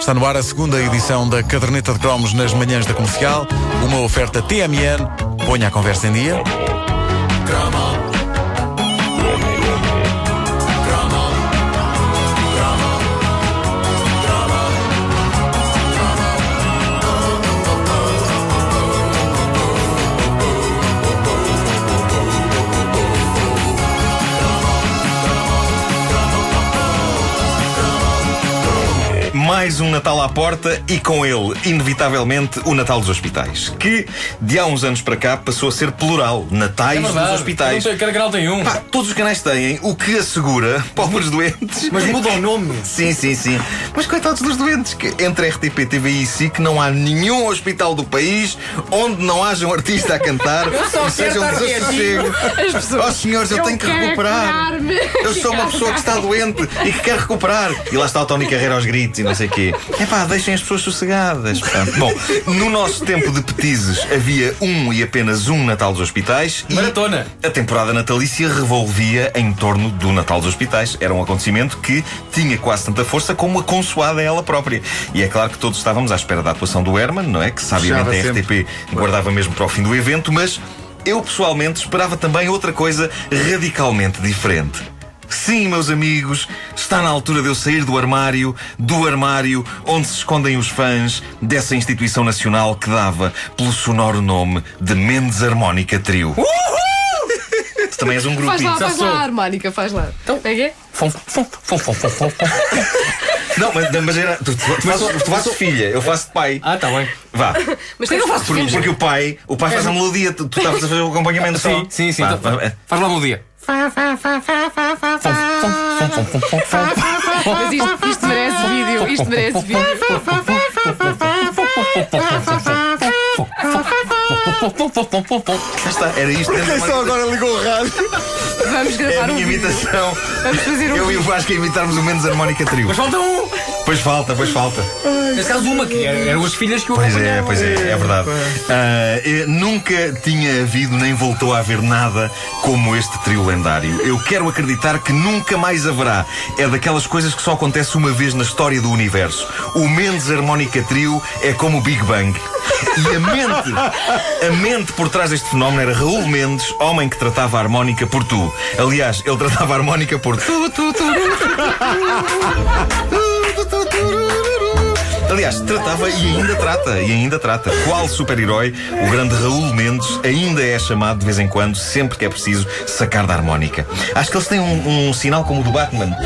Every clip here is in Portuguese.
Está no ar a segunda edição da Caderneta de Cromos nas manhãs da comercial. Uma oferta TMN. Ponha a conversa em dia. Mais um Natal à porta e com ele, inevitavelmente, o Natal dos hospitais. Que, de há uns anos para cá, passou a ser plural. Natais dos hospitais. Não tem- Cada canal tem um. Pá, todos os canais têm, o que assegura pobres doentes. Mas muda o nome. Sim, sim, sim. Mas coitados dos doentes, que entre RTP, TVI e SIC não há nenhum hospital do país onde não haja um artista a cantar só e seja um desassossego. As pessoas. Oh senhores, eu, tenho que recuperar. Eu sou uma pessoa que está doente e que quer recuperar. E lá está o Tony Carreira aos gritos e não sei o quê. É pá, deixem as pessoas sossegadas. pá. Bom, no nosso tempo de petizes havia um e apenas um Natal dos Hospitais. e Maratona. A temporada natalícia revolvia em torno do Natal dos Hospitais. Era um acontecimento que tinha quase tanta força como a consoada ela própria. E é claro que todos estávamos à espera da atuação do Herman, não é? Que sabiamente a RTP guardava mesmo para o fim do evento, mas eu pessoalmente esperava também outra coisa radicalmente diferente. Sim, meus amigos, está na altura de eu sair do armário, do armário onde se escondem os fãs dessa instituição nacional que dava pelo sonoro nome de Mendes Harmónica Trio. Tu também és um grupo. Faz lá, faz lá a harmónica, faz lá. Então, é que é? Fom, fom, fom, fom, fom, fom. Não, mas, mas era, tu, tu, tu, fazes, tu fazes filha, eu faço de pai. Ah, tá bem. Vá. Mas tem que fazer Porque, porque o pai, o pai faz a melodia, tu tu estavas a fazer o acompanhamento só. Sim, sim, sim. Vá, então, vá, é. Faz lá um dia. Mas isto, isto merece vídeo, isto merece vídeo. Cá está, era isto. Quem só agora ligou o rádio? Vamos É a gravar um minha vídeo. imitação. Vamos fazer um Eu e o. Vasco a imitarmos o menos harmónica trio. Mas falta um. Pois falta, pois falta. Nesse caso, uma, que era- eram as filhas que o Pois é, pois é, é verdade. Ah, eh, nunca tinha havido nem voltou a haver nada como este trio lendário. Eu quero acreditar que nunca mais haverá. É daquelas coisas que só acontece uma vez na história do universo. O Mendes Harmónica Trio é como o Big Bang. E a mente, a mente por trás deste fenómeno era Raul Mendes, homem que tratava a harmónica por tu. Aliás, ele tratava a harmónica por tu, tu, tu, Aliás, tratava e ainda trata, e ainda trata. Qual super-herói, o grande Raul Mendes, ainda é chamado de vez em quando, sempre que é preciso, sacar da harmónica. Acho que eles têm um, um sinal como o do Batman.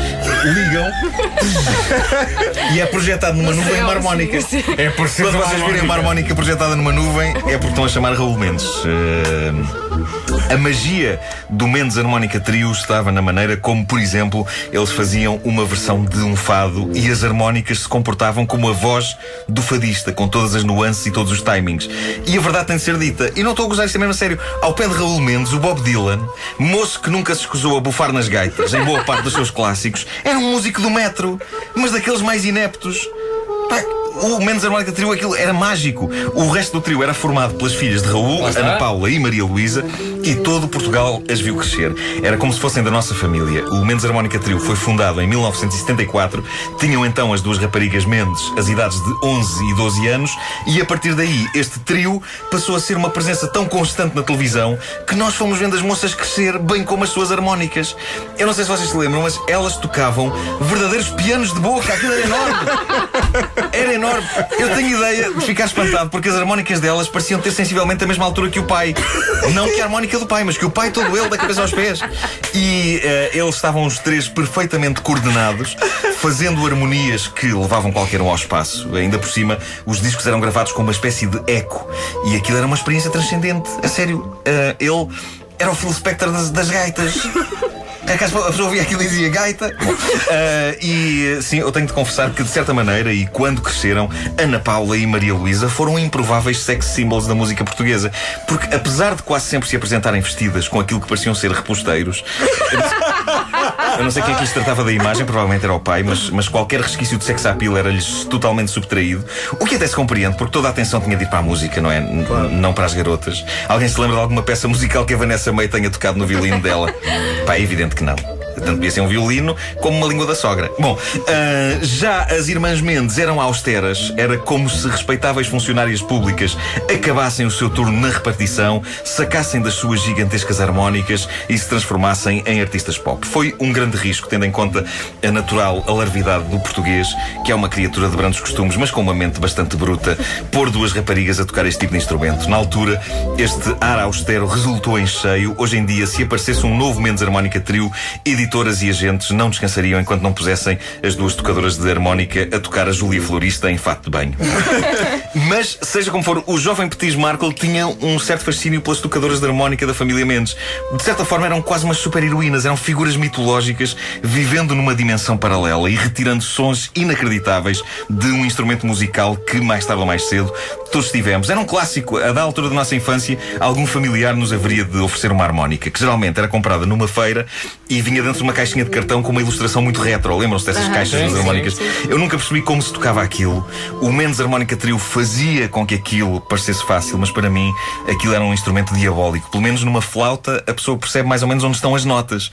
Ligam e é projetado numa nuvem uma harmónica. É por ser Quando vocês virem uma harmónica projetada numa nuvem, é porque estão a chamar Raul Mendes. Eh, a magia do Mendes Harmónica Trio estava na maneira como, por exemplo, eles faziam uma versão de um fado e as harmónicas se comportavam como a voz do fadista, com todas as nuances e todos os timings. E a verdade tem de ser dita, e não estou a gozar isto mesmo a sério, ao pé de Raul Mendes, o Bob Dylan, moço que nunca se escusou a bufar nas gaitas, em boa parte dos seus clássicos, era um músico do metro, mas daqueles mais ineptos. Pá, o Mendes Harmónica Trio aquilo era mágico. O resto do trio era formado pelas filhas de Raul. Ana Paula e Maria Luísa e todo Portugal as viu crescer. Era como se fossem da nossa família. O Mendes Harmónica Trio foi fundado em 1974. Tinham então as duas raparigas Mendes as idades de 11 e 12 anos e a partir daí este trio passou a ser uma presença tão constante na televisão que nós fomos vendo as moças crescer bem como as suas harmónicas. Eu não sei se vocês se lembram, mas elas tocavam verdadeiros pianos de boca. Aquilo era enorme. Era enorme. Eu tenho ideia de ficar espantado porque as harmónicas delas pareciam ter sensivelmente a mesma altura que o pai. Não que a harmónica do pai, mas que o pai todo ele, da cabeça aos pés. E eh, eles estavam os três perfeitamente coordenados, fazendo harmonias que levavam qualquer um ao espaço. Ainda por cima, os discos eram gravados com uma espécie de eco. E aquilo era uma experiência transcendente. A sério, eh, ele era o Phil Spector das, das gaitas. É que a pessoa ouvia aquilo e dizia gaita. Ah, e sim, eu tenho de confessar que, de certa maneira, e quando cresceram, Ana Paula e Maria Luísa foram improváveis sex symbols da música portuguesa. Porque, apesar de quase sempre se apresentarem vestidas com aquilo que pareciam ser reposteiros. Eu não sei quem é que lhes tratava da imagem, provavelmente era o pai, mas, mas qualquer resquício de sex appeal era-lhes totalmente subtraído. O que até se compreende, porque toda a atenção tinha de ir para a música, não é? N- Não para as garotas. Alguém se lembra de alguma peça musical que a Vanessa May tenha tocado no violino dela? Pá, é evidente que não. Tanto podia ser um violino como uma língua da sogra. Bom, ah, já as irmãs Mendes eram austeras, era como se respeitáveis funcionárias públicas acabassem o seu turno na repartição, sacassem das suas gigantescas harmónicas e se transformassem em artistas pop. Foi um grande risco, tendo em conta a natural alarvidade do português, que é uma criatura de brandos costumes, mas com uma mente bastante bruta, pôr duas raparigas a tocar este tipo de instrumento. Na altura, este ar austero resultou em cheio. Hoje em dia, se aparecesse um novo Mendes Harmónica Trio, editoras e agentes não descansariam enquanto não pusessem as duas tocadoras de harmónica a tocar a Júlia Florista em fato de banho. Mas, seja como for, o jovem Petis Markle tinha um certo fascínio pelas tocadoras de harmónica da família Mendes. De certa forma, eram quase umas super-heroínas, eram figuras mitológicas vivendo numa dimensão paralela e retirando sons inacreditáveis de um instrumento musical que, mais tarde ou mais cedo, todos tivemos. Era um clássico. A da altura da nossa infância, algum familiar nos haveria de oferecer uma harmónica, que geralmente era comprada numa feira e vinha dentro de uma caixinha de cartão com uma ilustração muito retro. Lembram-se dessas caixas das harmónicas? sim, Eu nunca percebi como se tocava aquilo. O Mendes Harmónica Trio fazia com que aquilo parecesse fácil, mas para mim aquilo era um instrumento diabólico. Pelo menos numa flauta a pessoa percebe mais ou menos onde estão as notas.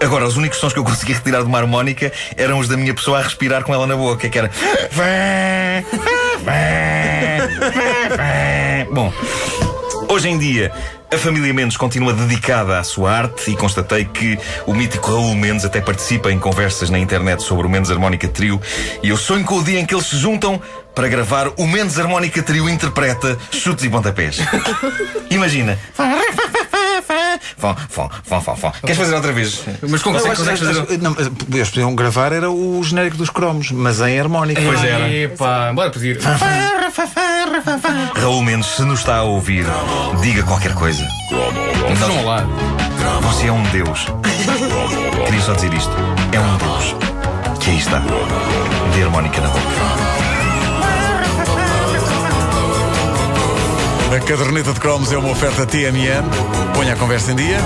Agora, os únicos sons que eu conseguia retirar de uma harmónica eram os da minha pessoa a respirar com ela na boca, que era. Hoje em dia. A família Mendes continua dedicada à sua arte e constatei que o mítico Raul Mendes até participa em conversas na internet sobre o Mendes Harmónica Trio e eu sonho com o dia em que eles se juntam para gravar o Mendes Harmónica Trio interpreta chutes e pontapés. Imagina. Fó, fó, fó, fó, fó. Queres fazer outra vez? Mas como acho- consegues fazer. não, eles podiam gravar era o genérico dos cromos, mas em harmónica. Pois era. Epá, bora pedir. Raul Mendes, se nos está a ouvir, diga qualquer coisa. Vamos lá. Você é um Deus. Queria só dizer isto. É um Deus. Que aí está. De harmónica na boca. A caderneta de cromos é uma oferta TMN. Ponha a conversa em dia.